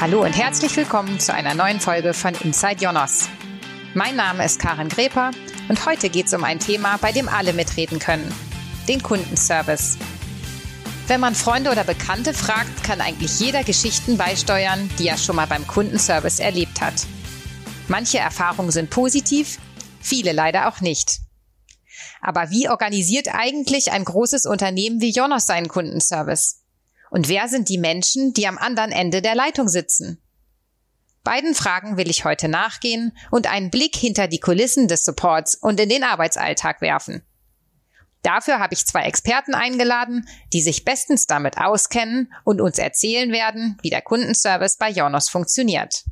Hallo und herzlich willkommen zu einer neuen Folge von Inside Jonas. Mein Name ist Karin Greper und heute geht es um ein Thema, bei dem alle mitreden können. Den Kundenservice. Wenn man Freunde oder Bekannte fragt, kann eigentlich jeder Geschichten beisteuern, die er schon mal beim Kundenservice erlebt hat. Manche Erfahrungen sind positiv, viele leider auch nicht. Aber wie organisiert eigentlich ein großes Unternehmen wie Jonas seinen Kundenservice? Und wer sind die Menschen, die am anderen Ende der Leitung sitzen? Beiden Fragen will ich heute nachgehen und einen Blick hinter die Kulissen des Supports und in den Arbeitsalltag werfen. Dafür habe ich zwei Experten eingeladen, die sich bestens damit auskennen und uns erzählen werden, wie der Kundenservice bei Jonas funktioniert.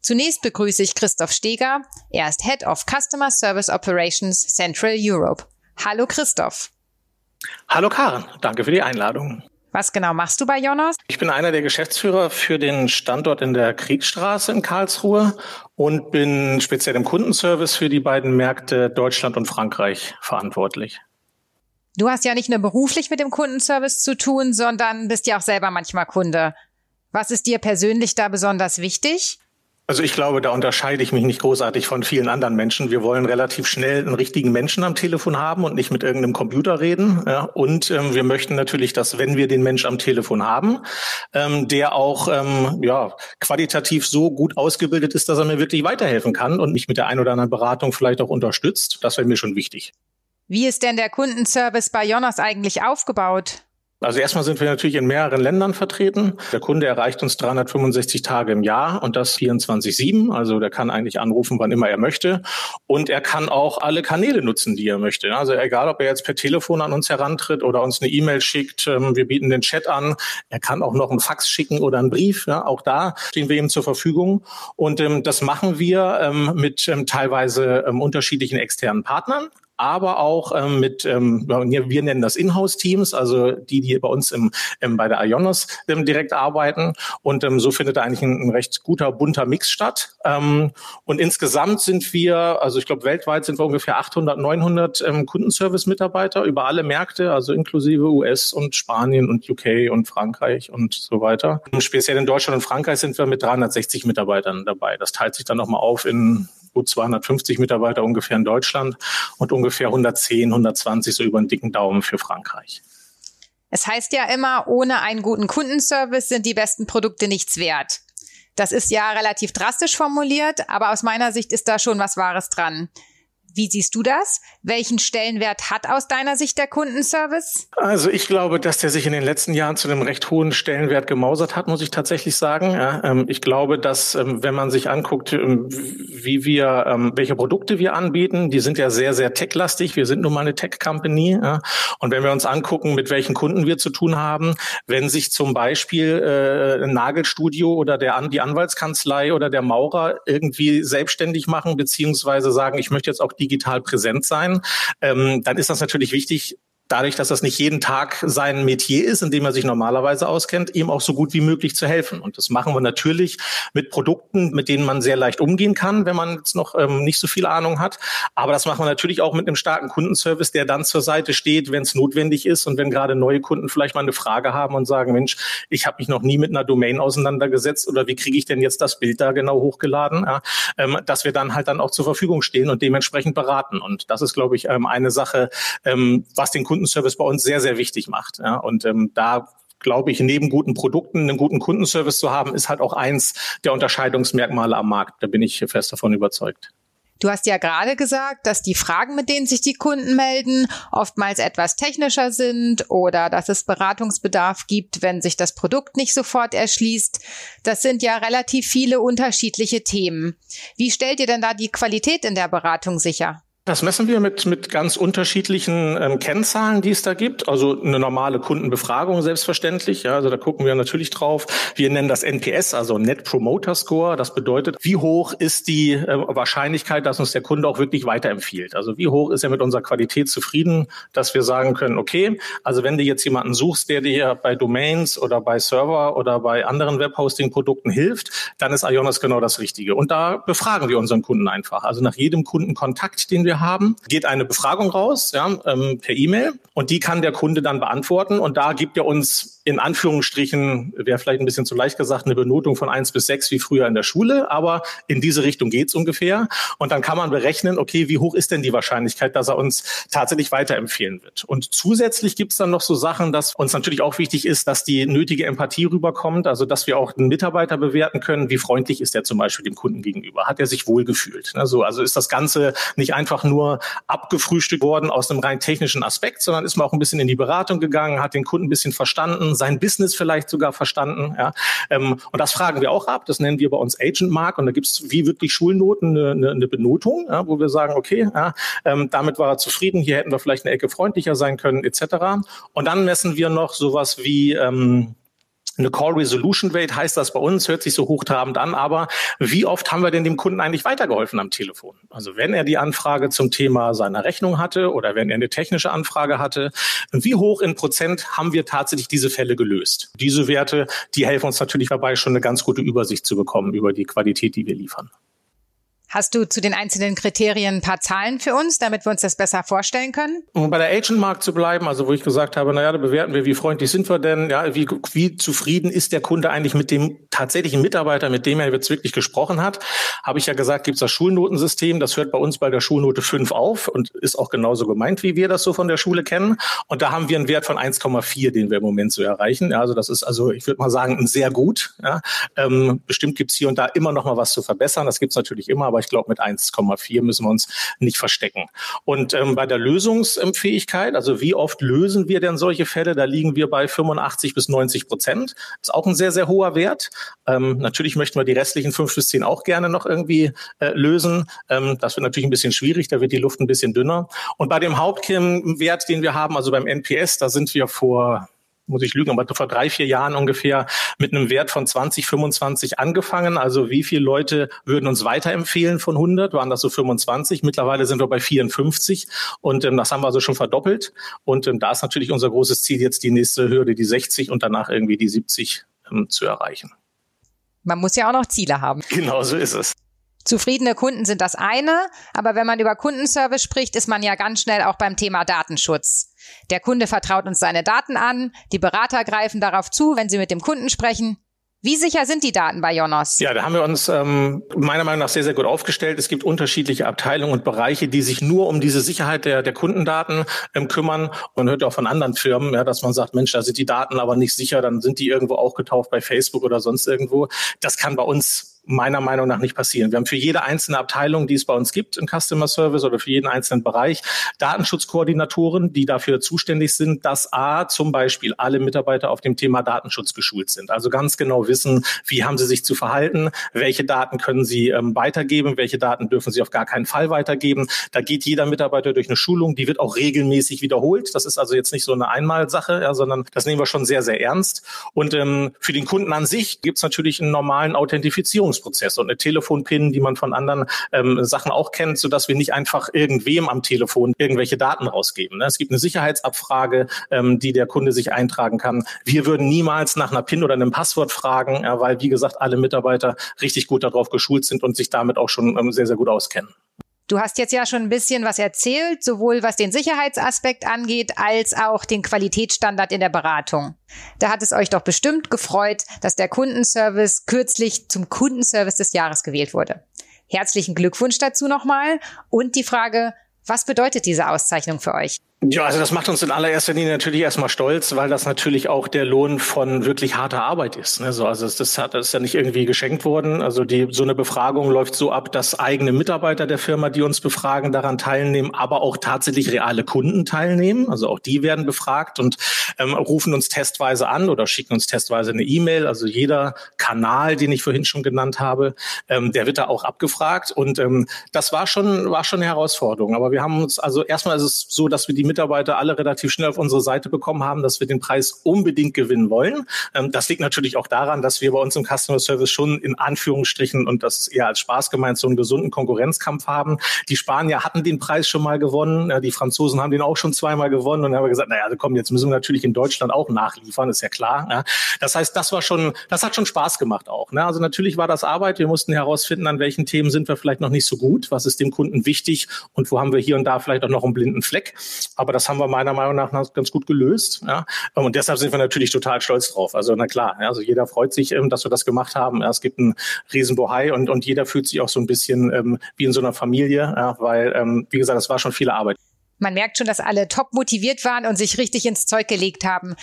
Zunächst begrüße ich Christoph Steger. Er ist Head of Customer Service Operations Central Europe. Hallo Christoph. Hallo Karen, danke für die Einladung. Was genau machst du bei Jonas? Ich bin einer der Geschäftsführer für den Standort in der Kriegsstraße in Karlsruhe und bin speziell im Kundenservice für die beiden Märkte Deutschland und Frankreich verantwortlich. Du hast ja nicht nur beruflich mit dem Kundenservice zu tun, sondern bist ja auch selber manchmal Kunde. Was ist dir persönlich da besonders wichtig? Also ich glaube, da unterscheide ich mich nicht großartig von vielen anderen Menschen. Wir wollen relativ schnell einen richtigen Menschen am Telefon haben und nicht mit irgendeinem Computer reden. Ja, und ähm, wir möchten natürlich, dass wenn wir den Mensch am Telefon haben, ähm, der auch ähm, ja, qualitativ so gut ausgebildet ist, dass er mir wirklich weiterhelfen kann und mich mit der ein oder anderen Beratung vielleicht auch unterstützt. Das wäre mir schon wichtig. Wie ist denn der Kundenservice bei Jonas eigentlich aufgebaut? Also erstmal sind wir natürlich in mehreren Ländern vertreten. Der Kunde erreicht uns 365 Tage im Jahr und das 24-7. Also der kann eigentlich anrufen, wann immer er möchte. Und er kann auch alle Kanäle nutzen, die er möchte. Also egal, ob er jetzt per Telefon an uns herantritt oder uns eine E-Mail schickt. Ähm, wir bieten den Chat an. Er kann auch noch einen Fax schicken oder einen Brief. Auch da stehen wir ihm zur Verfügung. Und ähm, das machen wir ähm, mit teilweise unterschiedlichen externen Partnern aber auch ähm, mit, ähm, wir nennen das Inhouse-Teams, also die, die bei uns im, ähm, bei der Ionos ähm, direkt arbeiten. Und ähm, so findet da eigentlich ein, ein recht guter, bunter Mix statt. Ähm, und insgesamt sind wir, also ich glaube, weltweit sind wir ungefähr 800, 900 ähm, Kundenservice-Mitarbeiter über alle Märkte, also inklusive US und Spanien und UK und Frankreich und so weiter. Und speziell in Deutschland und Frankreich sind wir mit 360 Mitarbeitern dabei. Das teilt sich dann nochmal auf in gut 250 Mitarbeiter ungefähr in Deutschland und ungefähr 110, 120 so über den dicken Daumen für Frankreich. Es heißt ja immer, ohne einen guten Kundenservice sind die besten Produkte nichts wert. Das ist ja relativ drastisch formuliert, aber aus meiner Sicht ist da schon was Wahres dran. Wie siehst du das? Welchen Stellenwert hat aus deiner Sicht der Kundenservice? Also ich glaube, dass der sich in den letzten Jahren zu einem recht hohen Stellenwert gemausert hat, muss ich tatsächlich sagen. Ja, ähm, ich glaube, dass ähm, wenn man sich anguckt, ähm, wie wir, ähm, welche Produkte wir anbieten, die sind ja sehr, sehr techlastig. Wir sind nun mal eine Tech-Company. Ja, und wenn wir uns angucken, mit welchen Kunden wir zu tun haben, wenn sich zum Beispiel äh, ein Nagelstudio oder der, die Anwaltskanzlei oder der Maurer irgendwie selbstständig machen, beziehungsweise sagen, ich möchte jetzt auch digital präsent sein, ähm, dann ist das natürlich wichtig, dadurch, dass das nicht jeden Tag sein Metier ist, in dem er sich normalerweise auskennt, ihm auch so gut wie möglich zu helfen. Und das machen wir natürlich mit Produkten, mit denen man sehr leicht umgehen kann, wenn man jetzt noch ähm, nicht so viel Ahnung hat. Aber das machen wir natürlich auch mit einem starken Kundenservice, der dann zur Seite steht, wenn es notwendig ist und wenn gerade neue Kunden vielleicht mal eine Frage haben und sagen, Mensch, ich habe mich noch nie mit einer Domain auseinandergesetzt oder wie kriege ich denn jetzt das Bild da genau hochgeladen, ja, ähm, dass wir dann halt dann auch zur Verfügung stehen und dementsprechend beraten. Und das ist, glaube ich, ähm, eine Sache, ähm, was den Kunden Kundenservice bei uns sehr, sehr wichtig macht. Ja, und ähm, da glaube ich, neben guten Produkten einen guten Kundenservice zu haben, ist halt auch eins der Unterscheidungsmerkmale am Markt. Da bin ich fest davon überzeugt. Du hast ja gerade gesagt, dass die Fragen, mit denen sich die Kunden melden, oftmals etwas technischer sind oder dass es Beratungsbedarf gibt, wenn sich das Produkt nicht sofort erschließt. Das sind ja relativ viele unterschiedliche Themen. Wie stellt ihr denn da die Qualität in der Beratung sicher? Das messen wir mit, mit ganz unterschiedlichen ähm, Kennzahlen, die es da gibt. Also eine normale Kundenbefragung selbstverständlich. Ja, also da gucken wir natürlich drauf. Wir nennen das NPS, also Net Promoter Score. Das bedeutet, wie hoch ist die äh, Wahrscheinlichkeit, dass uns der Kunde auch wirklich weiterempfiehlt? Also wie hoch ist er mit unserer Qualität zufrieden, dass wir sagen können, okay, also wenn du jetzt jemanden suchst, der dir bei Domains oder bei Server oder bei anderen Webhosting-Produkten hilft, dann ist Ionos genau das Richtige. Und da befragen wir unseren Kunden einfach. Also nach jedem Kundenkontakt, den wir wir haben, geht eine Befragung raus ja, ähm, per E-Mail und die kann der Kunde dann beantworten. Und da gibt er uns in Anführungsstrichen, wäre vielleicht ein bisschen zu leicht gesagt, eine Benotung von eins bis sechs wie früher in der Schule, aber in diese Richtung geht's ungefähr. Und dann kann man berechnen, okay, wie hoch ist denn die Wahrscheinlichkeit, dass er uns tatsächlich weiterempfehlen wird. Und zusätzlich gibt's dann noch so Sachen, dass uns natürlich auch wichtig ist, dass die nötige Empathie rüberkommt, also dass wir auch einen Mitarbeiter bewerten können, wie freundlich ist er zum Beispiel dem Kunden gegenüber, hat er sich wohlgefühlt. Also, also ist das Ganze nicht einfach nur abgefrühstückt worden aus einem rein technischen Aspekt, sondern ist man auch ein bisschen in die Beratung gegangen, hat den Kunden ein bisschen verstanden, sein Business vielleicht sogar verstanden. Ja. Ähm, und das fragen wir auch ab. Das nennen wir bei uns Agent Mark. Und da gibt es wie wirklich Schulnoten eine, eine, eine Benotung, ja, wo wir sagen, okay, ja, ähm, damit war er zufrieden. Hier hätten wir vielleicht eine Ecke freundlicher sein können, etc. Und dann messen wir noch sowas wie ähm, eine Call Resolution Rate heißt das bei uns, hört sich so hochtrabend an, aber wie oft haben wir denn dem Kunden eigentlich weitergeholfen am Telefon? Also wenn er die Anfrage zum Thema seiner Rechnung hatte oder wenn er eine technische Anfrage hatte, wie hoch in Prozent haben wir tatsächlich diese Fälle gelöst? Diese Werte, die helfen uns natürlich dabei, schon eine ganz gute Übersicht zu bekommen über die Qualität, die wir liefern. Hast du zu den einzelnen Kriterien ein paar Zahlen für uns, damit wir uns das besser vorstellen können? Um bei der Agent-Markt zu bleiben, also wo ich gesagt habe, naja, da bewerten wir, wie freundlich sind wir denn, ja, wie, wie zufrieden ist der Kunde eigentlich mit dem tatsächlichen Mitarbeiter, mit dem er jetzt wirklich gesprochen hat, habe ich ja gesagt, gibt es das Schulnotensystem, das hört bei uns bei der Schulnote 5 auf und ist auch genauso gemeint, wie wir das so von der Schule kennen. Und da haben wir einen Wert von 1,4, den wir im Moment so erreichen. Ja, also das ist also, ich würde mal sagen, sehr gut. Ja. Ähm, bestimmt gibt es hier und da immer noch mal was zu verbessern, das gibt es natürlich immer, aber aber ich glaube, mit 1,4 müssen wir uns nicht verstecken. Und ähm, bei der Lösungsfähigkeit, also wie oft lösen wir denn solche Fälle, da liegen wir bei 85 bis 90 Prozent. Ist auch ein sehr, sehr hoher Wert. Ähm, natürlich möchten wir die restlichen fünf bis zehn auch gerne noch irgendwie äh, lösen. Ähm, das wird natürlich ein bisschen schwierig, da wird die Luft ein bisschen dünner. Und bei dem Hauptwert, den wir haben, also beim NPS, da sind wir vor muss ich lügen, aber vor drei, vier Jahren ungefähr mit einem Wert von 20, 25 angefangen. Also wie viele Leute würden uns weiterempfehlen von 100? Waren das so 25? Mittlerweile sind wir bei 54 und ähm, das haben wir also schon verdoppelt. Und ähm, da ist natürlich unser großes Ziel jetzt die nächste Hürde, die 60 und danach irgendwie die 70 ähm, zu erreichen. Man muss ja auch noch Ziele haben. Genau so ist es. Zufriedene Kunden sind das eine, aber wenn man über Kundenservice spricht, ist man ja ganz schnell auch beim Thema Datenschutz. Der Kunde vertraut uns seine Daten an, die Berater greifen darauf zu, wenn sie mit dem Kunden sprechen. Wie sicher sind die Daten bei Jonas? Ja, da haben wir uns ähm, meiner Meinung nach sehr, sehr gut aufgestellt. Es gibt unterschiedliche Abteilungen und Bereiche, die sich nur um diese Sicherheit der, der Kundendaten ähm, kümmern. Man hört ja auch von anderen Firmen, ja, dass man sagt, Mensch, da sind die Daten aber nicht sicher, dann sind die irgendwo auch getauft bei Facebook oder sonst irgendwo. Das kann bei uns meiner Meinung nach nicht passieren. Wir haben für jede einzelne Abteilung, die es bei uns gibt im Customer Service oder für jeden einzelnen Bereich, Datenschutzkoordinatoren, die dafür zuständig sind, dass A, zum Beispiel alle Mitarbeiter auf dem Thema Datenschutz geschult sind. Also ganz genau wissen, wie haben sie sich zu verhalten, welche Daten können sie ähm, weitergeben, welche Daten dürfen sie auf gar keinen Fall weitergeben. Da geht jeder Mitarbeiter durch eine Schulung, die wird auch regelmäßig wiederholt. Das ist also jetzt nicht so eine Einmalsache, ja, sondern das nehmen wir schon sehr, sehr ernst. Und ähm, für den Kunden an sich gibt es natürlich einen normalen Authentifizierungs Entscheidungsprozess und eine Telefonpin, die man von anderen ähm, Sachen auch kennt, so dass wir nicht einfach irgendwem am Telefon irgendwelche Daten rausgeben. Ne? Es gibt eine Sicherheitsabfrage, ähm, die der Kunde sich eintragen kann. Wir würden niemals nach einer PIN oder einem Passwort fragen, ja, weil, wie gesagt, alle Mitarbeiter richtig gut darauf geschult sind und sich damit auch schon ähm, sehr, sehr gut auskennen. Du hast jetzt ja schon ein bisschen was erzählt, sowohl was den Sicherheitsaspekt angeht, als auch den Qualitätsstandard in der Beratung. Da hat es euch doch bestimmt gefreut, dass der Kundenservice kürzlich zum Kundenservice des Jahres gewählt wurde. Herzlichen Glückwunsch dazu nochmal und die Frage, was bedeutet diese Auszeichnung für euch? Ja, also das macht uns in allererster Linie natürlich erstmal stolz, weil das natürlich auch der Lohn von wirklich harter Arbeit ist. Ne? So, also das, hat, das ist ja nicht irgendwie geschenkt worden. Also die, so eine Befragung läuft so ab, dass eigene Mitarbeiter der Firma, die uns befragen, daran teilnehmen, aber auch tatsächlich reale Kunden teilnehmen. Also auch die werden befragt und ähm, rufen uns testweise an oder schicken uns testweise eine E-Mail. Also jeder Kanal, den ich vorhin schon genannt habe, ähm, der wird da auch abgefragt. Und ähm, das war schon, war schon eine Herausforderung. Aber wir haben uns, also erstmal ist es so, dass wir die Mitarbeiter alle relativ schnell auf unsere Seite bekommen haben, dass wir den Preis unbedingt gewinnen wollen. Ähm, das liegt natürlich auch daran, dass wir bei uns im Customer Service schon in Anführungsstrichen und das eher als Spaß gemeint so einen gesunden Konkurrenzkampf haben. Die Spanier hatten den Preis schon mal gewonnen, die Franzosen haben den auch schon zweimal gewonnen und haben gesagt, naja, also komm, jetzt müssen wir natürlich in Deutschland auch nachliefern, ist ja klar. Das heißt, das war schon, das hat schon Spaß gemacht auch. Ne? Also natürlich war das Arbeit. Wir mussten herausfinden, an welchen Themen sind wir vielleicht noch nicht so gut, was ist dem Kunden wichtig und wo haben wir hier und da vielleicht auch noch einen blinden Fleck. Aber das haben wir meiner Meinung nach ganz gut gelöst. Ja? Und deshalb sind wir natürlich total stolz drauf. Also na klar, also jeder freut sich, ähm, dass wir das gemacht haben. Es gibt einen Riesenbohai und, und jeder fühlt sich auch so ein bisschen ähm, wie in so einer Familie, weil, ähm, wie gesagt, das war schon viele Arbeit. Man merkt schon, dass alle top motiviert waren und sich richtig ins Zeug gelegt haben.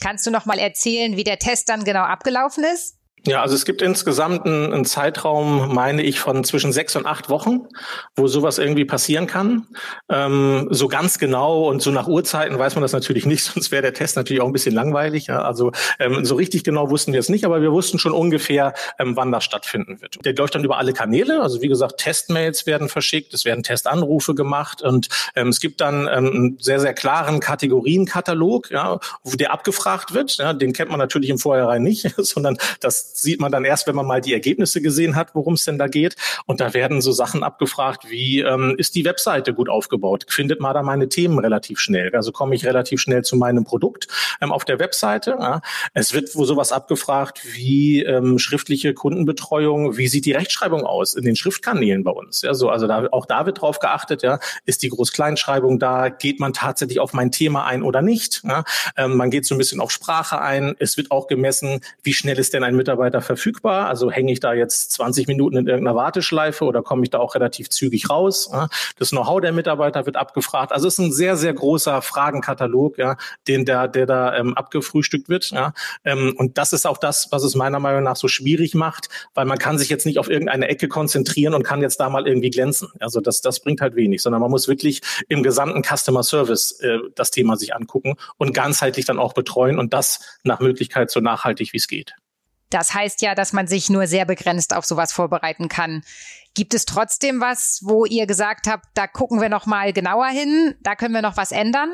Kannst du noch mal erzählen, wie der Test dann genau abgelaufen ist? Ja, also es gibt insgesamt einen, einen, Zeitraum, meine ich, von zwischen sechs und acht Wochen, wo sowas irgendwie passieren kann. Ähm, so ganz genau und so nach Uhrzeiten weiß man das natürlich nicht, sonst wäre der Test natürlich auch ein bisschen langweilig. Ja? Also ähm, so richtig genau wussten wir es nicht, aber wir wussten schon ungefähr, ähm, wann das stattfinden wird. Der läuft dann über alle Kanäle. Also wie gesagt, Testmails werden verschickt, es werden Testanrufe gemacht und ähm, es gibt dann ähm, einen sehr, sehr klaren Kategorienkatalog, ja, der abgefragt wird. Ja? Den kennt man natürlich im Vorhinein nicht, sondern das sieht man dann erst, wenn man mal die Ergebnisse gesehen hat, worum es denn da geht. Und da werden so Sachen abgefragt wie, ähm, ist die Webseite gut aufgebaut? Findet man da meine Themen relativ schnell? Also komme ich relativ schnell zu meinem Produkt ähm, auf der Webseite. Ja. Es wird sowas abgefragt wie ähm, schriftliche Kundenbetreuung, wie sieht die Rechtschreibung aus in den Schriftkanälen bei uns? Ja, so, also da, auch da wird drauf geachtet, ja, ist die Groß-Kleinschreibung da, geht man tatsächlich auf mein Thema ein oder nicht? Ja. Ähm, man geht so ein bisschen auf Sprache ein. Es wird auch gemessen, wie schnell ist denn ein Mitarbeiter Mitarbeiter verfügbar? Also hänge ich da jetzt 20 Minuten in irgendeiner Warteschleife oder komme ich da auch relativ zügig raus? Das Know-how der Mitarbeiter wird abgefragt. Also es ist ein sehr, sehr großer Fragenkatalog, ja, den der, der da ähm, abgefrühstückt wird. Ja. Ähm, und das ist auch das, was es meiner Meinung nach so schwierig macht, weil man kann sich jetzt nicht auf irgendeine Ecke konzentrieren und kann jetzt da mal irgendwie glänzen. Also das, das bringt halt wenig, sondern man muss wirklich im gesamten Customer Service äh, das Thema sich angucken und ganzheitlich dann auch betreuen und das nach Möglichkeit so nachhaltig wie es geht. Das heißt ja, dass man sich nur sehr begrenzt auf sowas vorbereiten kann. Gibt es trotzdem was, wo ihr gesagt habt, da gucken wir noch mal genauer hin, da können wir noch was ändern?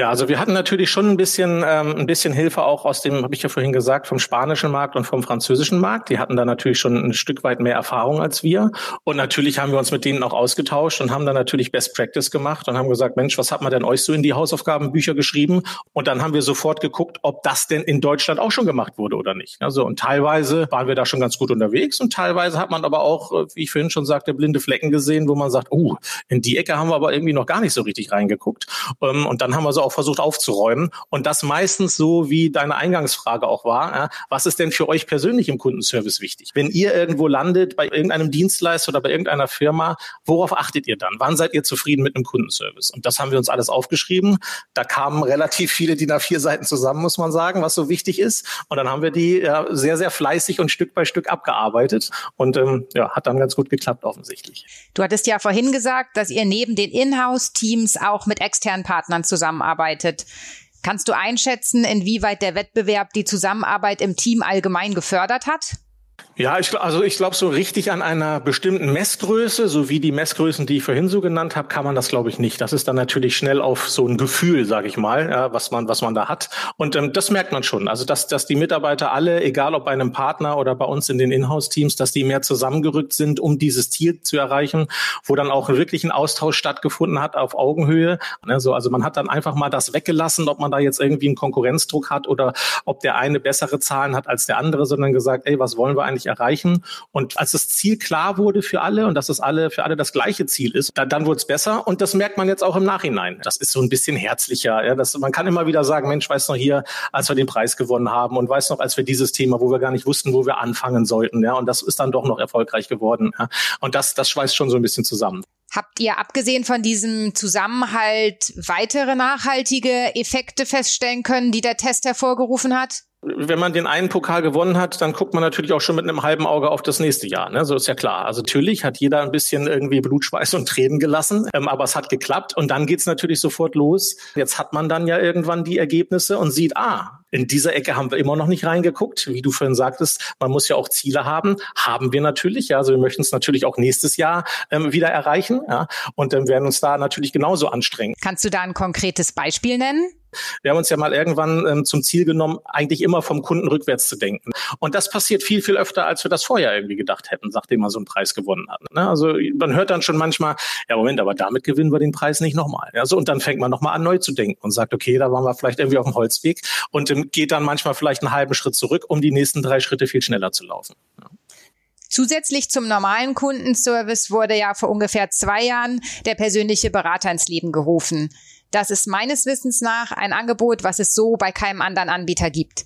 Ja, also wir hatten natürlich schon ein bisschen, ähm, ein bisschen Hilfe auch aus dem, habe ich ja vorhin gesagt, vom spanischen Markt und vom französischen Markt. Die hatten da natürlich schon ein Stück weit mehr Erfahrung als wir. Und natürlich haben wir uns mit denen auch ausgetauscht und haben dann natürlich Best Practice gemacht und haben gesagt, Mensch, was hat man denn euch so in die Hausaufgabenbücher geschrieben? Und dann haben wir sofort geguckt, ob das denn in Deutschland auch schon gemacht wurde oder nicht. Also und teilweise waren wir da schon ganz gut unterwegs und teilweise hat man aber auch, äh, wie ich vorhin schon sagte, blinde Flecken gesehen, wo man sagt, oh, in die Ecke haben wir aber irgendwie noch gar nicht so richtig reingeguckt. Ähm, und dann haben wir so auch versucht aufzuräumen. Und das meistens so, wie deine Eingangsfrage auch war. Was ist denn für euch persönlich im Kundenservice wichtig? Wenn ihr irgendwo landet, bei irgendeinem Dienstleister oder bei irgendeiner Firma, worauf achtet ihr dann? Wann seid ihr zufrieden mit einem Kundenservice? Und das haben wir uns alles aufgeschrieben. Da kamen relativ viele DIN A4 Seiten zusammen, muss man sagen, was so wichtig ist. Und dann haben wir die ja, sehr, sehr fleißig und Stück bei Stück abgearbeitet. Und ähm, ja, hat dann ganz gut geklappt offensichtlich. Du hattest ja vorhin gesagt, dass ihr neben den Inhouse-Teams auch mit externen Partnern zusammenarbeitet zusammenarbeitet. Kannst du einschätzen, inwieweit der Wettbewerb die Zusammenarbeit im Team allgemein gefördert hat? Ja, ich, also ich glaube, so richtig an einer bestimmten Messgröße, so wie die Messgrößen, die ich vorhin so genannt habe, kann man das, glaube ich, nicht. Das ist dann natürlich schnell auf so ein Gefühl, sage ich mal, ja, was man, was man da hat. Und ähm, das merkt man schon. Also dass, dass die Mitarbeiter alle, egal ob bei einem Partner oder bei uns in den Inhouse-Teams, dass die mehr zusammengerückt sind, um dieses Ziel zu erreichen, wo dann auch wirklich ein Austausch stattgefunden hat auf Augenhöhe. Also, also man hat dann einfach mal das weggelassen, ob man da jetzt irgendwie einen Konkurrenzdruck hat oder ob der eine bessere Zahlen hat als der andere, sondern gesagt, ey, was wollen wir eigentlich erreichen. Und als das Ziel klar wurde für alle und dass es alle für alle das gleiche Ziel ist, dann, dann wurde es besser. Und das merkt man jetzt auch im Nachhinein. Das ist so ein bisschen herzlicher. Ja? Das, man kann immer wieder sagen, Mensch, weiß noch hier, als wir den Preis gewonnen haben und weiß noch, als wir dieses Thema, wo wir gar nicht wussten, wo wir anfangen sollten. Ja? Und das ist dann doch noch erfolgreich geworden. Ja? Und das, das schweißt schon so ein bisschen zusammen. Habt ihr abgesehen von diesem Zusammenhalt weitere nachhaltige Effekte feststellen können, die der Test hervorgerufen hat? Wenn man den einen Pokal gewonnen hat, dann guckt man natürlich auch schon mit einem halben Auge auf das nächste Jahr. Ne? So ist ja klar. Also natürlich hat jeder ein bisschen irgendwie Blutschweiß und Tränen gelassen, ähm, aber es hat geklappt und dann geht's natürlich sofort los. Jetzt hat man dann ja irgendwann die Ergebnisse und sieht, ah, in dieser Ecke haben wir immer noch nicht reingeguckt. Wie du vorhin sagtest, man muss ja auch Ziele haben. Haben wir natürlich. Ja, also wir möchten es natürlich auch nächstes Jahr ähm, wieder erreichen. Ja, und dann werden uns da natürlich genauso anstrengen. Kannst du da ein konkretes Beispiel nennen? Wir haben uns ja mal irgendwann ähm, zum Ziel genommen, eigentlich immer vom Kunden rückwärts zu denken. Und das passiert viel, viel öfter, als wir das vorher irgendwie gedacht hätten, nachdem man so einen Preis gewonnen hat. Ne? Also man hört dann schon manchmal, ja Moment, aber damit gewinnen wir den Preis nicht nochmal. Ja, und dann fängt man nochmal an, neu zu denken und sagt, okay, da waren wir vielleicht irgendwie auf dem Holzweg und ähm, geht dann manchmal vielleicht einen halben Schritt zurück, um die nächsten drei Schritte viel schneller zu laufen. Ja. Zusätzlich zum normalen Kundenservice wurde ja vor ungefähr zwei Jahren der persönliche Berater ins Leben gerufen. Das ist meines Wissens nach ein Angebot, was es so bei keinem anderen Anbieter gibt.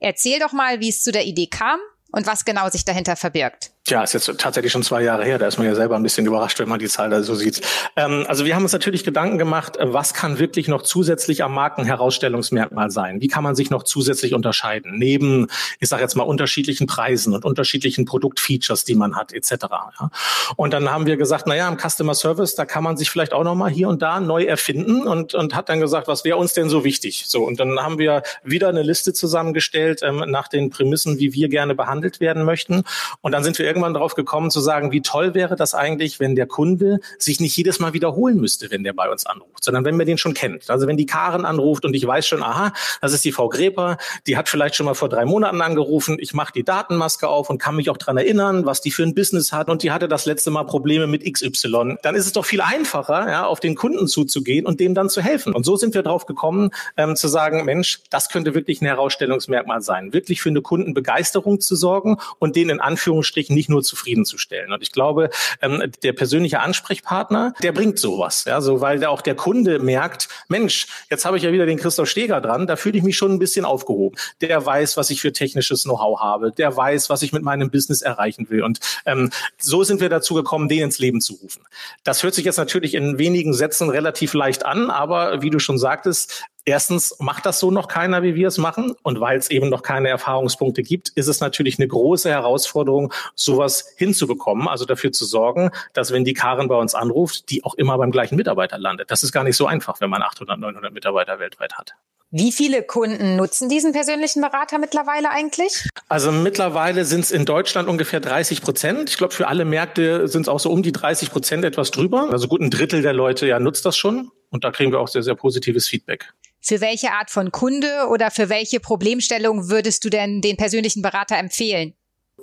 Erzähl doch mal, wie es zu der Idee kam und was genau sich dahinter verbirgt. Ja, ist jetzt tatsächlich schon zwei Jahre her. Da ist man ja selber ein bisschen überrascht, wenn man die Zahl da so sieht. Ähm, also wir haben uns natürlich Gedanken gemacht, äh, was kann wirklich noch zusätzlich am Markenherausstellungsmerkmal sein? Wie kann man sich noch zusätzlich unterscheiden? Neben, ich sage jetzt mal, unterschiedlichen Preisen und unterschiedlichen Produktfeatures, die man hat, etc. Ja. Und dann haben wir gesagt, na ja, im Customer Service, da kann man sich vielleicht auch noch mal hier und da neu erfinden und, und hat dann gesagt, was wäre uns denn so wichtig? So, und dann haben wir wieder eine Liste zusammengestellt ähm, nach den Prämissen, wie wir gerne behandelt werden möchten. Und dann sind wir irgendwann darauf gekommen zu sagen, wie toll wäre das eigentlich, wenn der Kunde sich nicht jedes Mal wiederholen müsste, wenn der bei uns anruft, sondern wenn man den schon kennt. Also wenn die Karen anruft und ich weiß schon, aha, das ist die Frau Greper, die hat vielleicht schon mal vor drei Monaten angerufen, ich mache die Datenmaske auf und kann mich auch dran erinnern, was die für ein Business hat und die hatte das letzte Mal Probleme mit XY. Dann ist es doch viel einfacher, ja, auf den Kunden zuzugehen und dem dann zu helfen. Und so sind wir drauf gekommen, ähm, zu sagen, Mensch, das könnte wirklich ein Herausstellungsmerkmal sein, wirklich für eine Kundenbegeisterung zu sorgen und den in Anführungsstrichen nicht nur zufriedenzustellen. Und ich glaube, ähm, der persönliche Ansprechpartner, der bringt sowas, ja, so weil auch der Kunde merkt, Mensch, jetzt habe ich ja wieder den Christoph Steger dran, da fühle ich mich schon ein bisschen aufgehoben. Der weiß, was ich für technisches Know-how habe, der weiß, was ich mit meinem Business erreichen will. Und ähm, so sind wir dazu gekommen, den ins Leben zu rufen. Das hört sich jetzt natürlich in wenigen Sätzen relativ leicht an, aber wie du schon sagtest, Erstens macht das so noch keiner, wie wir es machen. Und weil es eben noch keine Erfahrungspunkte gibt, ist es natürlich eine große Herausforderung, sowas hinzubekommen. Also dafür zu sorgen, dass wenn die Karin bei uns anruft, die auch immer beim gleichen Mitarbeiter landet. Das ist gar nicht so einfach, wenn man 800, 900 Mitarbeiter weltweit hat. Wie viele Kunden nutzen diesen persönlichen Berater mittlerweile eigentlich? Also mittlerweile sind es in Deutschland ungefähr 30 Prozent. Ich glaube, für alle Märkte sind es auch so um die 30 Prozent etwas drüber. Also gut ein Drittel der Leute ja nutzt das schon. Und da kriegen wir auch sehr, sehr positives Feedback. Für welche Art von Kunde oder für welche Problemstellung würdest du denn den persönlichen Berater empfehlen?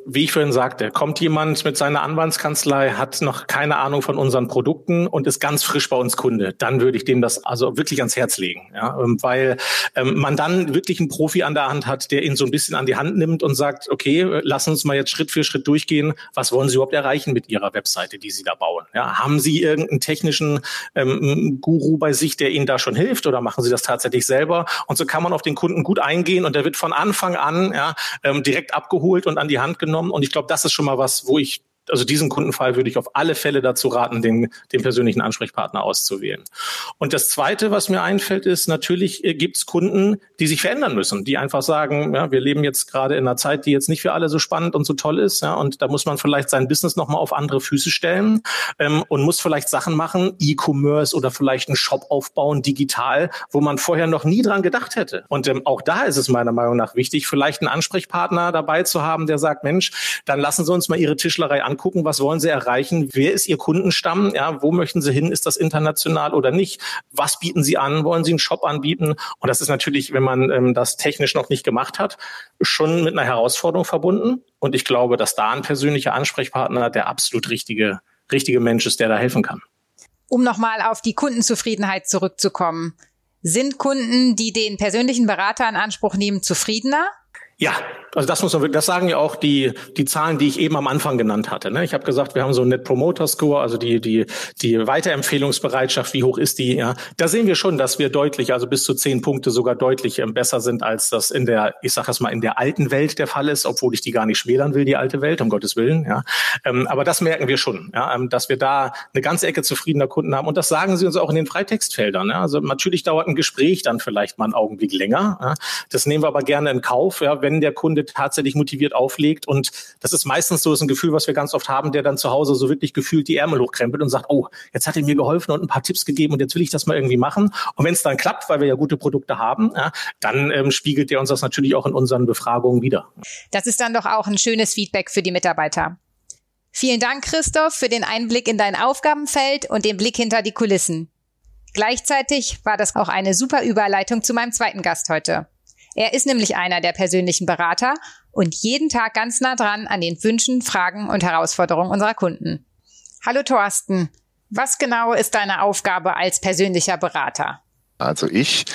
Wie ich vorhin sagte, kommt jemand mit seiner Anwaltskanzlei, hat noch keine Ahnung von unseren Produkten und ist ganz frisch bei uns Kunde, dann würde ich dem das also wirklich ans Herz legen, ja, ähm, weil ähm, man dann wirklich einen Profi an der Hand hat, der ihn so ein bisschen an die Hand nimmt und sagt, okay, lass uns mal jetzt Schritt für Schritt durchgehen. Was wollen Sie überhaupt erreichen mit Ihrer Webseite, die Sie da bauen? Ja, haben Sie irgendeinen technischen ähm, Guru bei sich, der Ihnen da schon hilft, oder machen Sie das tatsächlich selber? Und so kann man auf den Kunden gut eingehen und der wird von Anfang an ja, ähm, direkt abgeholt und an die Hand genommen genommen. Und ich glaube, das ist schon mal was, wo ich also diesen Kundenfall würde ich auf alle Fälle dazu raten, den, den persönlichen Ansprechpartner auszuwählen. Und das Zweite, was mir einfällt, ist, natürlich äh, gibt es Kunden, die sich verändern müssen, die einfach sagen, ja, wir leben jetzt gerade in einer Zeit, die jetzt nicht für alle so spannend und so toll ist. Ja, und da muss man vielleicht sein Business nochmal auf andere Füße stellen ähm, und muss vielleicht Sachen machen, E-Commerce oder vielleicht einen Shop aufbauen, digital, wo man vorher noch nie dran gedacht hätte. Und ähm, auch da ist es meiner Meinung nach wichtig, vielleicht einen Ansprechpartner dabei zu haben, der sagt, Mensch, dann lassen Sie uns mal Ihre Tischlerei an angucken, was wollen sie erreichen, wer ist ihr Kundenstamm, ja, wo möchten sie hin, ist das international oder nicht, was bieten sie an, wollen sie einen Shop anbieten und das ist natürlich, wenn man ähm, das technisch noch nicht gemacht hat, schon mit einer Herausforderung verbunden und ich glaube, dass da ein persönlicher Ansprechpartner der absolut richtige, richtige Mensch ist, der da helfen kann. Um nochmal auf die Kundenzufriedenheit zurückzukommen. Sind Kunden, die den persönlichen Berater in Anspruch nehmen, zufriedener? Ja, also das muss man, das sagen ja auch die die Zahlen, die ich eben am Anfang genannt hatte. Ne? Ich habe gesagt, wir haben so einen Net Promoter Score, also die die die Weiterempfehlungsbereitschaft, wie hoch ist die? Ja, da sehen wir schon, dass wir deutlich, also bis zu zehn Punkte sogar deutlich ähm, besser sind, als das in der, ich sage das mal, in der alten Welt der Fall ist, obwohl ich die gar nicht schmälern will, die alte Welt, um Gottes Willen. Ja, ähm, aber das merken wir schon, ja, ähm, dass wir da eine ganze Ecke zufriedener Kunden haben und das sagen sie uns auch in den Freitextfeldern. Ja? Also natürlich dauert ein Gespräch dann vielleicht mal einen Augenblick länger. Ja? Das nehmen wir aber gerne in Kauf. Ja? wenn der Kunde tatsächlich motiviert auflegt. Und das ist meistens so ist ein Gefühl, was wir ganz oft haben, der dann zu Hause so wirklich gefühlt die Ärmel hochkrempelt und sagt, oh, jetzt hat er mir geholfen und ein paar Tipps gegeben und jetzt will ich das mal irgendwie machen. Und wenn es dann klappt, weil wir ja gute Produkte haben, ja, dann ähm, spiegelt der uns das natürlich auch in unseren Befragungen wieder. Das ist dann doch auch ein schönes Feedback für die Mitarbeiter. Vielen Dank, Christoph, für den Einblick in dein Aufgabenfeld und den Blick hinter die Kulissen. Gleichzeitig war das auch eine super Überleitung zu meinem zweiten Gast heute. Er ist nämlich einer der persönlichen Berater und jeden Tag ganz nah dran an den Wünschen, Fragen und Herausforderungen unserer Kunden. Hallo Thorsten, was genau ist deine Aufgabe als persönlicher Berater? Also ich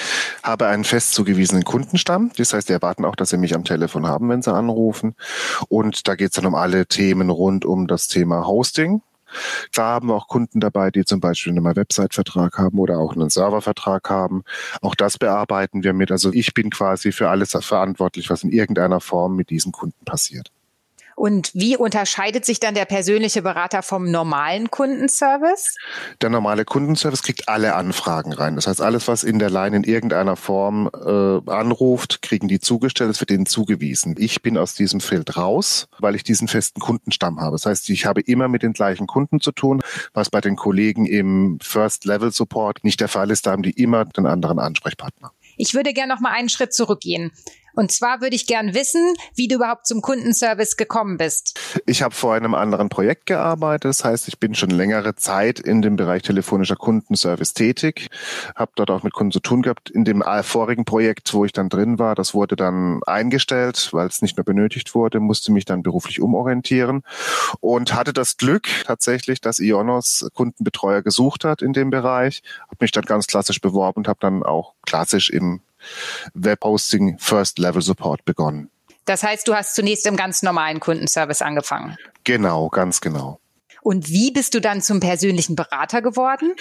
habe einen fest zugewiesenen Kundenstamm. Das heißt, die erwarten auch, dass sie mich am Telefon haben, wenn sie anrufen. Und da geht es dann um alle Themen rund um das Thema Hosting. Da haben wir auch Kunden dabei, die zum Beispiel einen Website-Vertrag haben oder auch einen Serververtrag haben. Auch das bearbeiten wir mit. Also ich bin quasi für alles verantwortlich, was in irgendeiner Form mit diesen Kunden passiert. Und wie unterscheidet sich dann der persönliche Berater vom normalen Kundenservice? Der normale Kundenservice kriegt alle Anfragen rein. Das heißt, alles, was in der Line in irgendeiner Form äh, anruft, kriegen die zugestellt, es wird ihnen zugewiesen. Ich bin aus diesem Feld raus, weil ich diesen festen Kundenstamm habe. Das heißt, ich habe immer mit den gleichen Kunden zu tun, was bei den Kollegen im First-Level-Support nicht der Fall ist. Da haben die immer den anderen Ansprechpartner. Ich würde gerne noch mal einen Schritt zurückgehen. Und zwar würde ich gern wissen, wie du überhaupt zum Kundenservice gekommen bist. Ich habe vor einem anderen Projekt gearbeitet. Das heißt, ich bin schon längere Zeit in dem Bereich telefonischer Kundenservice tätig, habe dort auch mit Kunden zu tun gehabt. In dem vorigen Projekt, wo ich dann drin war, das wurde dann eingestellt, weil es nicht mehr benötigt wurde, musste mich dann beruflich umorientieren und hatte das Glück tatsächlich, dass Ionos Kundenbetreuer gesucht hat in dem Bereich, habe mich dann ganz klassisch beworben und habe dann auch klassisch im Webhosting First Level Support begonnen. Das heißt, du hast zunächst im ganz normalen Kundenservice angefangen. Genau, ganz genau. Und wie bist du dann zum persönlichen Berater geworden?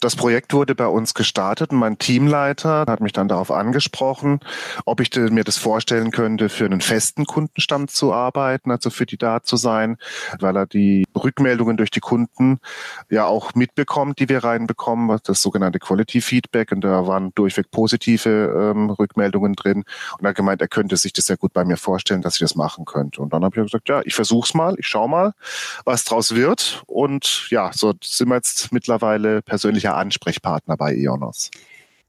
Das Projekt wurde bei uns gestartet und mein Teamleiter hat mich dann darauf angesprochen, ob ich mir das vorstellen könnte, für einen festen Kundenstamm zu arbeiten, also für die da zu sein, weil er die Rückmeldungen durch die Kunden ja auch mitbekommt, die wir reinbekommen, das sogenannte Quality Feedback und da waren durchweg positive ähm, Rückmeldungen drin und er hat gemeint, er könnte sich das sehr gut bei mir vorstellen, dass ich das machen könnte. Und dann habe ich gesagt, ja, ich versuch's mal, ich schau mal, was draus wird und ja, so sind wir jetzt mittlerweile persönlicher Ansprechpartner bei Ionos.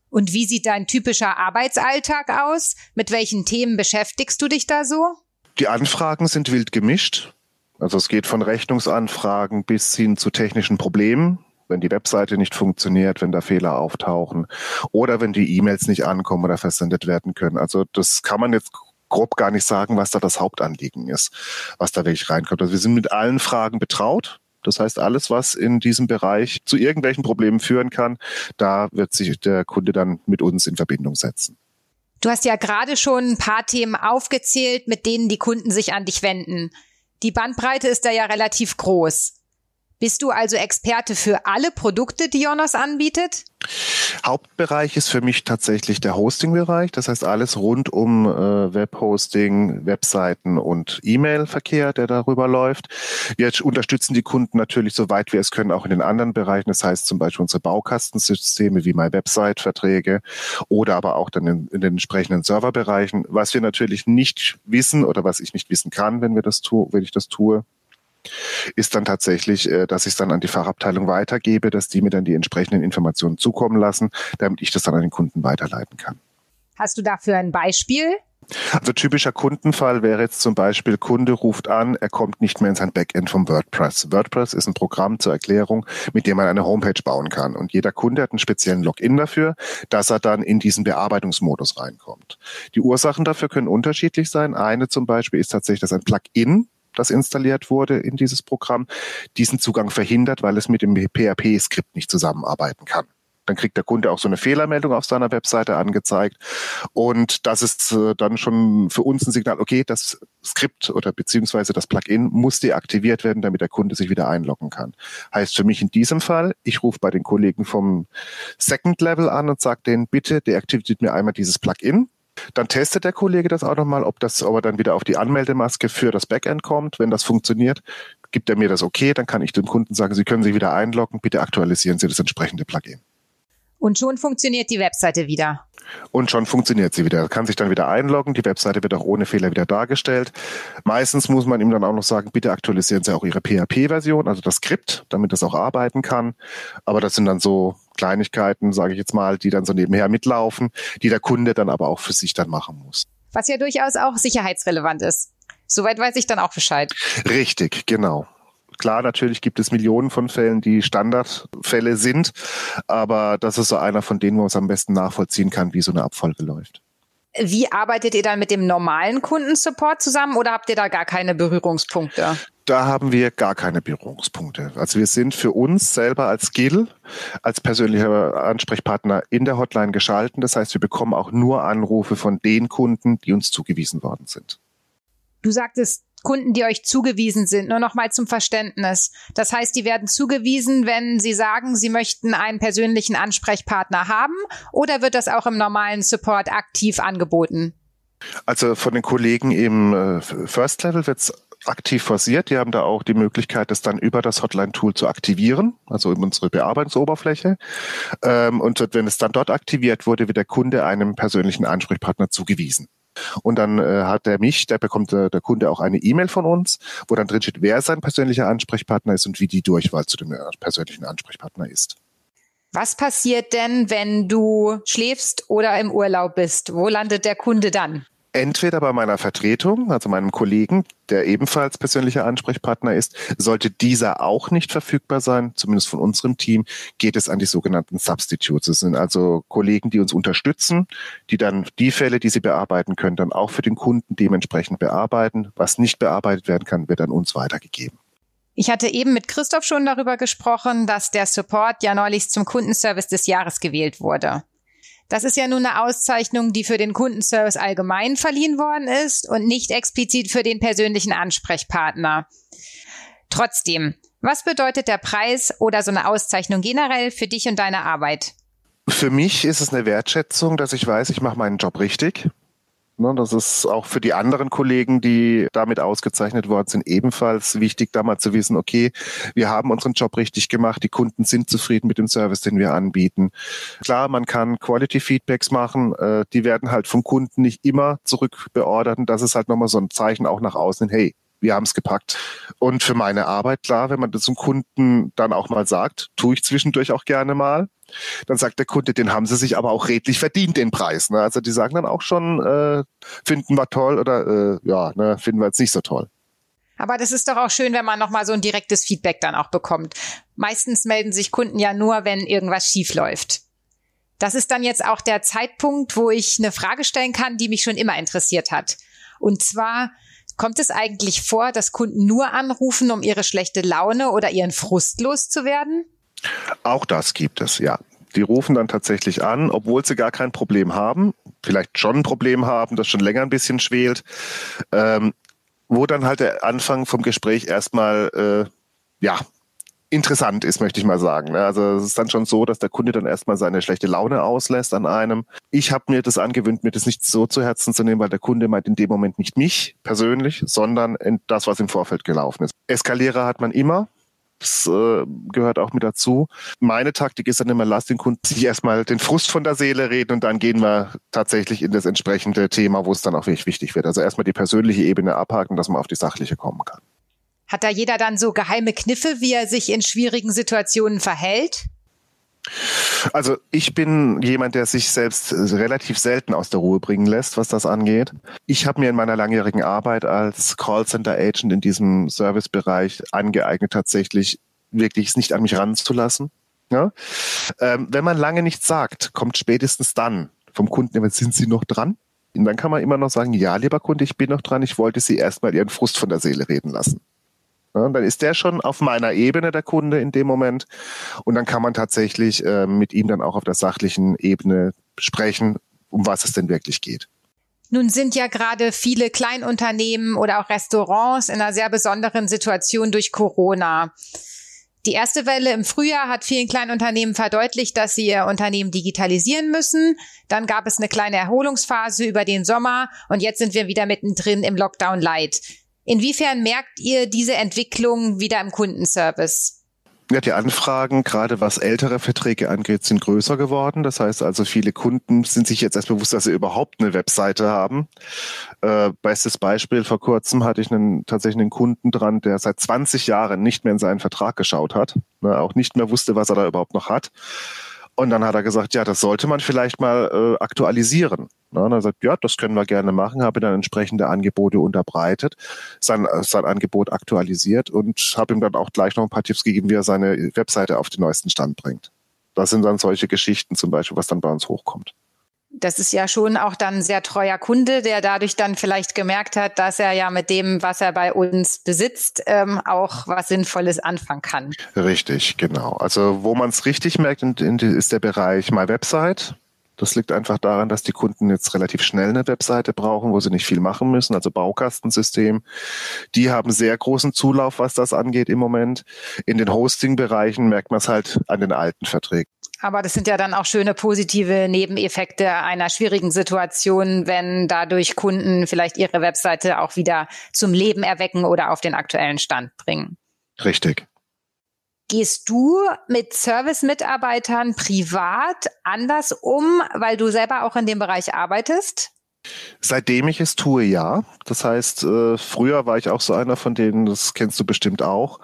Und wie sieht dein typischer Arbeitsalltag aus? Mit welchen Themen beschäftigst du dich da so? Die Anfragen sind wild gemischt. Also es geht von Rechnungsanfragen bis hin zu technischen Problemen, wenn die Webseite nicht funktioniert, wenn da Fehler auftauchen oder wenn die E-Mails nicht ankommen oder versendet werden können. Also das kann man jetzt grob gar nicht sagen, was da das Hauptanliegen ist, was da wirklich reinkommt. Also wir sind mit allen Fragen betraut. Das heißt, alles, was in diesem Bereich zu irgendwelchen Problemen führen kann, da wird sich der Kunde dann mit uns in Verbindung setzen. Du hast ja gerade schon ein paar Themen aufgezählt, mit denen die Kunden sich an dich wenden. Die Bandbreite ist da ja relativ groß. Bist du also Experte für alle Produkte, die Jonas anbietet? Hauptbereich ist für mich tatsächlich der Hosting-Bereich. Das heißt alles rund um äh, Webhosting, Webseiten und E-Mail-Verkehr, der darüber läuft. Wir unterstützen die Kunden natürlich so weit wir es können auch in den anderen Bereichen. Das heißt zum Beispiel unsere Baukastensysteme wie My Website-Verträge oder aber auch dann in, in den entsprechenden Serverbereichen. Was wir natürlich nicht wissen oder was ich nicht wissen kann, wenn wir das tun, wenn ich das tue, ist dann tatsächlich, äh, dass ich es dann an die Fachabteilung weitergebe, dass die mir dann die entsprechenden Informationen zukommen lassen, damit ich das dann an den Kunden weiterleiten kann. Hast du dafür ein Beispiel? Also typischer Kundenfall wäre jetzt zum Beispiel, Kunde ruft an, er kommt nicht mehr in sein Backend vom WordPress. WordPress ist ein Programm zur Erklärung, mit dem man eine Homepage bauen kann. Und jeder Kunde hat einen speziellen Login dafür, dass er dann in diesen Bearbeitungsmodus reinkommt. Die Ursachen dafür können unterschiedlich sein. Eine zum Beispiel ist tatsächlich, dass ein Plugin das installiert wurde in dieses Programm, diesen Zugang verhindert, weil es mit dem PHP-Skript nicht zusammenarbeiten kann. Dann kriegt der Kunde auch so eine Fehlermeldung auf seiner Webseite angezeigt. Und das ist äh, dann schon für uns ein Signal, okay, das Skript oder beziehungsweise das Plugin muss deaktiviert werden, damit der Kunde sich wieder einloggen kann. Heißt für mich in diesem Fall, ich rufe bei den Kollegen vom Second Level an und sage denen, bitte deaktiviert mir einmal dieses Plugin. Dann testet der Kollege das auch nochmal, ob das aber dann wieder auf die Anmeldemaske für das Backend kommt. Wenn das funktioniert, gibt er mir das okay, dann kann ich dem Kunden sagen, Sie können sich wieder einloggen, bitte aktualisieren Sie das entsprechende Plugin. Und schon funktioniert die Webseite wieder. Und schon funktioniert sie wieder. Er kann sich dann wieder einloggen. Die Webseite wird auch ohne Fehler wieder dargestellt. Meistens muss man ihm dann auch noch sagen, bitte aktualisieren Sie auch Ihre PHP-Version, also das Skript, damit das auch arbeiten kann. Aber das sind dann so Kleinigkeiten, sage ich jetzt mal, die dann so nebenher mitlaufen, die der Kunde dann aber auch für sich dann machen muss. Was ja durchaus auch sicherheitsrelevant ist. Soweit weiß ich dann auch Bescheid. Richtig, genau. Klar, natürlich gibt es Millionen von Fällen, die Standardfälle sind, aber das ist so einer von denen, wo man es am besten nachvollziehen kann, wie so eine Abfolge läuft. Wie arbeitet ihr dann mit dem normalen Kundensupport zusammen oder habt ihr da gar keine Berührungspunkte? Da haben wir gar keine Berührungspunkte. Also wir sind für uns selber als Skill, als persönlicher Ansprechpartner in der Hotline geschalten. Das heißt, wir bekommen auch nur Anrufe von den Kunden, die uns zugewiesen worden sind. Du sagtest Kunden, die euch zugewiesen sind. Nur noch mal zum Verständnis. Das heißt, die werden zugewiesen, wenn sie sagen, sie möchten einen persönlichen Ansprechpartner haben oder wird das auch im normalen Support aktiv angeboten? Also von den Kollegen im äh, First Level wird es aktiv forciert. Die haben da auch die Möglichkeit, das dann über das Hotline-Tool zu aktivieren, also in unsere Bearbeitungsoberfläche. Ähm, und wenn es dann dort aktiviert wurde, wird der Kunde einem persönlichen Ansprechpartner zugewiesen. Und dann äh, hat er mich, da bekommt äh, der Kunde auch eine E-Mail von uns, wo dann drin steht, wer sein persönlicher Ansprechpartner ist und wie die Durchwahl zu dem äh, persönlichen Ansprechpartner ist. Was passiert denn, wenn du schläfst oder im Urlaub bist? Wo landet der Kunde dann? Entweder bei meiner Vertretung, also meinem Kollegen, der ebenfalls persönlicher Ansprechpartner ist. Sollte dieser auch nicht verfügbar sein, zumindest von unserem Team, geht es an die sogenannten Substitutes. Das sind also Kollegen, die uns unterstützen, die dann die Fälle, die sie bearbeiten können, dann auch für den Kunden dementsprechend bearbeiten. Was nicht bearbeitet werden kann, wird an uns weitergegeben. Ich hatte eben mit Christoph schon darüber gesprochen, dass der Support ja neulich zum Kundenservice des Jahres gewählt wurde. Das ist ja nun eine Auszeichnung, die für den Kundenservice allgemein verliehen worden ist und nicht explizit für den persönlichen Ansprechpartner. Trotzdem, was bedeutet der Preis oder so eine Auszeichnung generell für dich und deine Arbeit? Für mich ist es eine Wertschätzung, dass ich weiß, ich mache meinen Job richtig. Ne, das ist auch für die anderen Kollegen, die damit ausgezeichnet worden sind, ebenfalls wichtig, da mal zu wissen, okay, wir haben unseren Job richtig gemacht, die Kunden sind zufrieden mit dem Service, den wir anbieten. Klar, man kann Quality Feedbacks machen, äh, die werden halt vom Kunden nicht immer zurückbeordert und das ist halt nochmal so ein Zeichen auch nach außen, hey, wir haben es gepackt. Und für meine Arbeit, klar, wenn man das zum Kunden dann auch mal sagt, tue ich zwischendurch auch gerne mal, dann sagt der Kunde, den haben sie sich aber auch redlich verdient, den Preis. Ne? Also die sagen dann auch schon, äh, finden wir toll oder äh, ja, ne, finden wir jetzt nicht so toll. Aber das ist doch auch schön, wenn man nochmal so ein direktes Feedback dann auch bekommt. Meistens melden sich Kunden ja nur, wenn irgendwas schief läuft. Das ist dann jetzt auch der Zeitpunkt, wo ich eine Frage stellen kann, die mich schon immer interessiert hat. Und zwar, kommt es eigentlich vor, dass Kunden nur anrufen, um ihre schlechte Laune oder ihren Frust loszuwerden? Auch das gibt es, ja. Die rufen dann tatsächlich an, obwohl sie gar kein Problem haben, vielleicht schon ein Problem haben, das schon länger ein bisschen schwelt, ähm, wo dann halt der Anfang vom Gespräch erstmal äh, ja interessant ist, möchte ich mal sagen. Ne? Also es ist dann schon so, dass der Kunde dann erstmal seine schlechte Laune auslässt an einem. Ich habe mir das angewöhnt, mir das nicht so zu Herzen zu nehmen, weil der Kunde meint in dem Moment nicht mich persönlich, sondern das, was im Vorfeld gelaufen ist. Eskalierer hat man immer. Das äh, gehört auch mit dazu. Meine Taktik ist dann immer, lass den Kunden sich erstmal den Frust von der Seele reden und dann gehen wir tatsächlich in das entsprechende Thema, wo es dann auch wirklich wichtig wird. Also erstmal die persönliche Ebene abhaken, dass man auf die sachliche kommen kann. Hat da jeder dann so geheime Kniffe, wie er sich in schwierigen Situationen verhält? Also ich bin jemand, der sich selbst relativ selten aus der Ruhe bringen lässt, was das angeht. Ich habe mir in meiner langjährigen Arbeit als Callcenter Agent in diesem Servicebereich angeeignet, tatsächlich wirklich es nicht an mich ranzulassen. Ja? Ähm, wenn man lange nichts sagt, kommt spätestens dann vom Kunden immer, sind Sie noch dran? Und dann kann man immer noch sagen, ja, lieber Kunde, ich bin noch dran, ich wollte Sie erstmal Ihren Frust von der Seele reden lassen. Ja, dann ist der schon auf meiner Ebene der Kunde in dem Moment und dann kann man tatsächlich äh, mit ihm dann auch auf der sachlichen Ebene sprechen, um was es denn wirklich geht. Nun sind ja gerade viele Kleinunternehmen oder auch Restaurants in einer sehr besonderen Situation durch Corona. Die erste Welle im Frühjahr hat vielen Kleinunternehmen verdeutlicht, dass sie ihr Unternehmen digitalisieren müssen. Dann gab es eine kleine Erholungsphase über den Sommer und jetzt sind wir wieder mittendrin im Lockdown Light. Inwiefern merkt ihr diese Entwicklung wieder im Kundenservice? Ja, die Anfragen, gerade was ältere Verträge angeht, sind größer geworden. Das heißt also, viele Kunden sind sich jetzt erst bewusst, dass sie überhaupt eine Webseite haben. Äh, bestes Beispiel, vor kurzem hatte ich einen, tatsächlich einen Kunden dran, der seit 20 Jahren nicht mehr in seinen Vertrag geschaut hat, ne, auch nicht mehr wusste, was er da überhaupt noch hat. Und dann hat er gesagt, ja, das sollte man vielleicht mal äh, aktualisieren. Na, und er sagt, ja, das können wir gerne machen, habe dann entsprechende Angebote unterbreitet, sein, sein Angebot aktualisiert und habe ihm dann auch gleich noch ein paar Tipps gegeben, wie er seine Webseite auf den neuesten Stand bringt. Das sind dann solche Geschichten zum Beispiel, was dann bei uns hochkommt das ist ja schon auch dann sehr treuer Kunde, der dadurch dann vielleicht gemerkt hat, dass er ja mit dem, was er bei uns besitzt, ähm, auch was Sinnvolles anfangen kann. Richtig, genau. Also wo man es richtig merkt, ist der Bereich My Website. Das liegt einfach daran, dass die Kunden jetzt relativ schnell eine Webseite brauchen, wo sie nicht viel machen müssen, also Baukastensystem. Die haben sehr großen Zulauf, was das angeht im Moment. In den Hosting-Bereichen merkt man es halt an den alten Verträgen. Aber das sind ja dann auch schöne positive Nebeneffekte einer schwierigen Situation, wenn dadurch Kunden vielleicht ihre Webseite auch wieder zum Leben erwecken oder auf den aktuellen Stand bringen. Richtig. Gehst du mit Service-Mitarbeitern privat anders um, weil du selber auch in dem Bereich arbeitest? Seitdem ich es tue, ja. Das heißt, äh, früher war ich auch so einer von denen, das kennst du bestimmt auch.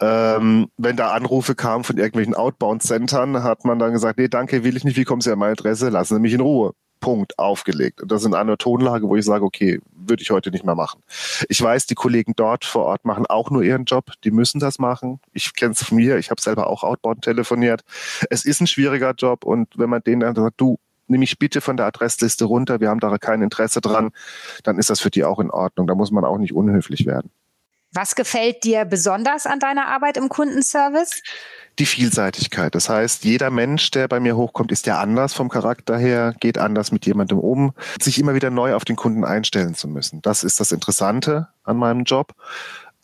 Ähm, wenn da Anrufe kamen von irgendwelchen Outbound-Centern, hat man dann gesagt, nee, danke, will ich nicht, wie kommen Sie an meine Adresse? Lassen Sie mich in Ruhe. Punkt, aufgelegt. Und das ist eine Tonlage, wo ich sage, okay, würde ich heute nicht mehr machen. Ich weiß, die Kollegen dort vor Ort machen auch nur ihren Job, die müssen das machen. Ich kenne es von mir, ich habe selber auch Outbound telefoniert. Es ist ein schwieriger Job und wenn man denen dann sagt, du, nimm mich bitte von der Adressliste runter, wir haben da kein Interesse dran, dann ist das für die auch in Ordnung. Da muss man auch nicht unhöflich werden. Was gefällt dir besonders an deiner Arbeit im Kundenservice? Die Vielseitigkeit. Das heißt, jeder Mensch, der bei mir hochkommt, ist ja anders vom Charakter her, geht anders mit jemandem um, sich immer wieder neu auf den Kunden einstellen zu müssen. Das ist das Interessante an meinem Job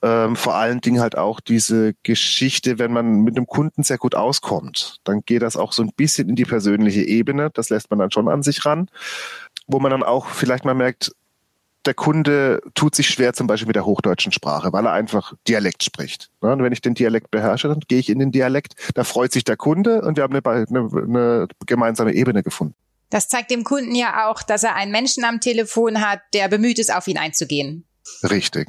ähm, vor allen Dingen halt auch diese Geschichte, wenn man mit einem Kunden sehr gut auskommt, dann geht das auch so ein bisschen in die persönliche Ebene. Das lässt man dann schon an sich ran, wo man dann auch vielleicht mal merkt, der Kunde tut sich schwer zum Beispiel mit der hochdeutschen Sprache, weil er einfach Dialekt spricht. Und wenn ich den Dialekt beherrsche, dann gehe ich in den Dialekt. Da freut sich der Kunde und wir haben eine, eine, eine gemeinsame Ebene gefunden. Das zeigt dem Kunden ja auch, dass er einen Menschen am Telefon hat, der bemüht ist, auf ihn einzugehen. Richtig.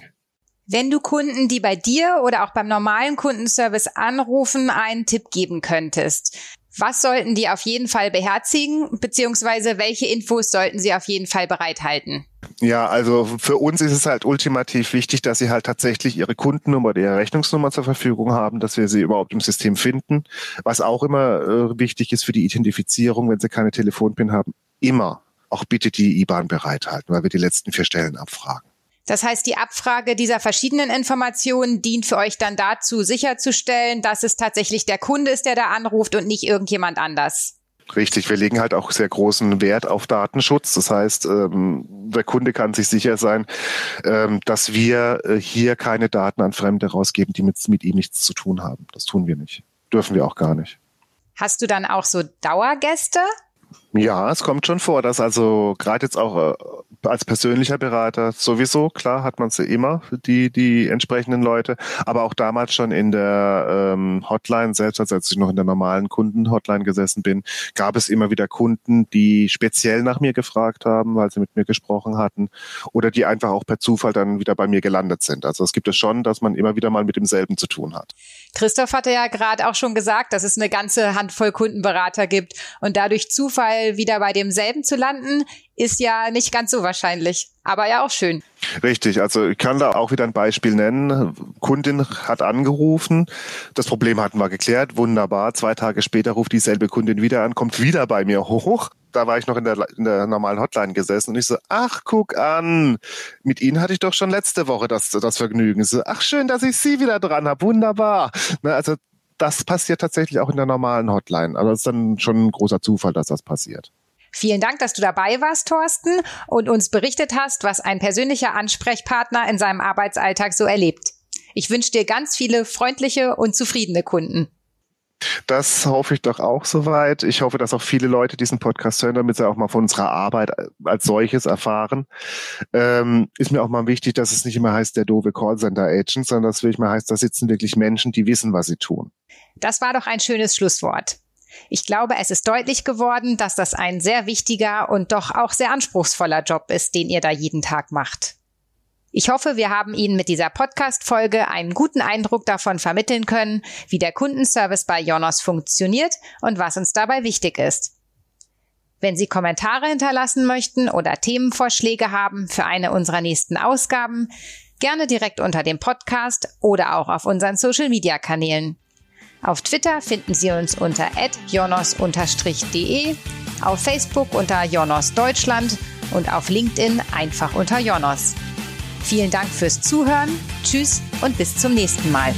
Wenn du Kunden, die bei dir oder auch beim normalen Kundenservice anrufen, einen Tipp geben könntest, was sollten die auf jeden Fall beherzigen, beziehungsweise welche Infos sollten sie auf jeden Fall bereithalten? Ja, also für uns ist es halt ultimativ wichtig, dass sie halt tatsächlich ihre Kundennummer oder ihre Rechnungsnummer zur Verfügung haben, dass wir sie überhaupt im System finden. Was auch immer äh, wichtig ist für die Identifizierung, wenn sie keine Telefonpin haben, immer auch bitte die IBAN bereithalten, weil wir die letzten vier Stellen abfragen. Das heißt, die Abfrage dieser verschiedenen Informationen dient für euch dann dazu, sicherzustellen, dass es tatsächlich der Kunde ist, der da anruft und nicht irgendjemand anders. Richtig, wir legen halt auch sehr großen Wert auf Datenschutz. Das heißt, ähm, der Kunde kann sich sicher sein, ähm, dass wir äh, hier keine Daten an Fremde rausgeben, die mit, mit ihm nichts zu tun haben. Das tun wir nicht. Dürfen wir auch gar nicht. Hast du dann auch so Dauergäste? Ja, es kommt schon vor, dass also gerade jetzt auch äh, als persönlicher Berater sowieso, klar, hat man sie immer, die, die entsprechenden Leute. Aber auch damals schon in der ähm, Hotline, selbst als ich noch in der normalen Kunden-Hotline gesessen bin, gab es immer wieder Kunden, die speziell nach mir gefragt haben, weil sie mit mir gesprochen hatten oder die einfach auch per Zufall dann wieder bei mir gelandet sind. Also es gibt es schon, dass man immer wieder mal mit demselben zu tun hat. Christoph hatte ja gerade auch schon gesagt, dass es eine ganze Handvoll Kundenberater gibt und dadurch Zufall wieder bei demselben zu landen, ist ja nicht ganz so wahrscheinlich, aber ja auch schön. Richtig, also ich kann da auch wieder ein Beispiel nennen. Kundin hat angerufen, das Problem hatten wir geklärt, wunderbar. Zwei Tage später ruft dieselbe Kundin wieder an, kommt wieder bei mir hoch da war ich noch in der, in der normalen Hotline gesessen und ich so, ach, guck an, mit Ihnen hatte ich doch schon letzte Woche das, das Vergnügen. So, ach, schön, dass ich Sie wieder dran habe, wunderbar. Ne, also das passiert tatsächlich auch in der normalen Hotline. Also es ist dann schon ein großer Zufall, dass das passiert. Vielen Dank, dass du dabei warst, Thorsten, und uns berichtet hast, was ein persönlicher Ansprechpartner in seinem Arbeitsalltag so erlebt. Ich wünsche dir ganz viele freundliche und zufriedene Kunden. Das hoffe ich doch auch soweit. Ich hoffe, dass auch viele Leute diesen Podcast hören, damit sie auch mal von unserer Arbeit als solches erfahren. Ähm, ist mir auch mal wichtig, dass es nicht immer heißt, der doofe Callcenter-Agent, sondern dass wirklich mal heißt, da sitzen wirklich Menschen, die wissen, was sie tun. Das war doch ein schönes Schlusswort. Ich glaube, es ist deutlich geworden, dass das ein sehr wichtiger und doch auch sehr anspruchsvoller Job ist, den ihr da jeden Tag macht. Ich hoffe, wir haben Ihnen mit dieser Podcast-Folge einen guten Eindruck davon vermitteln können, wie der Kundenservice bei Jonos funktioniert und was uns dabei wichtig ist. Wenn Sie Kommentare hinterlassen möchten oder Themenvorschläge haben für eine unserer nächsten Ausgaben, gerne direkt unter dem Podcast oder auch auf unseren Social-Media-Kanälen. Auf Twitter finden Sie uns unter jonos-de, auf Facebook unter Jonos Deutschland und auf LinkedIn einfach unter Jonos. Vielen Dank fürs Zuhören. Tschüss und bis zum nächsten Mal.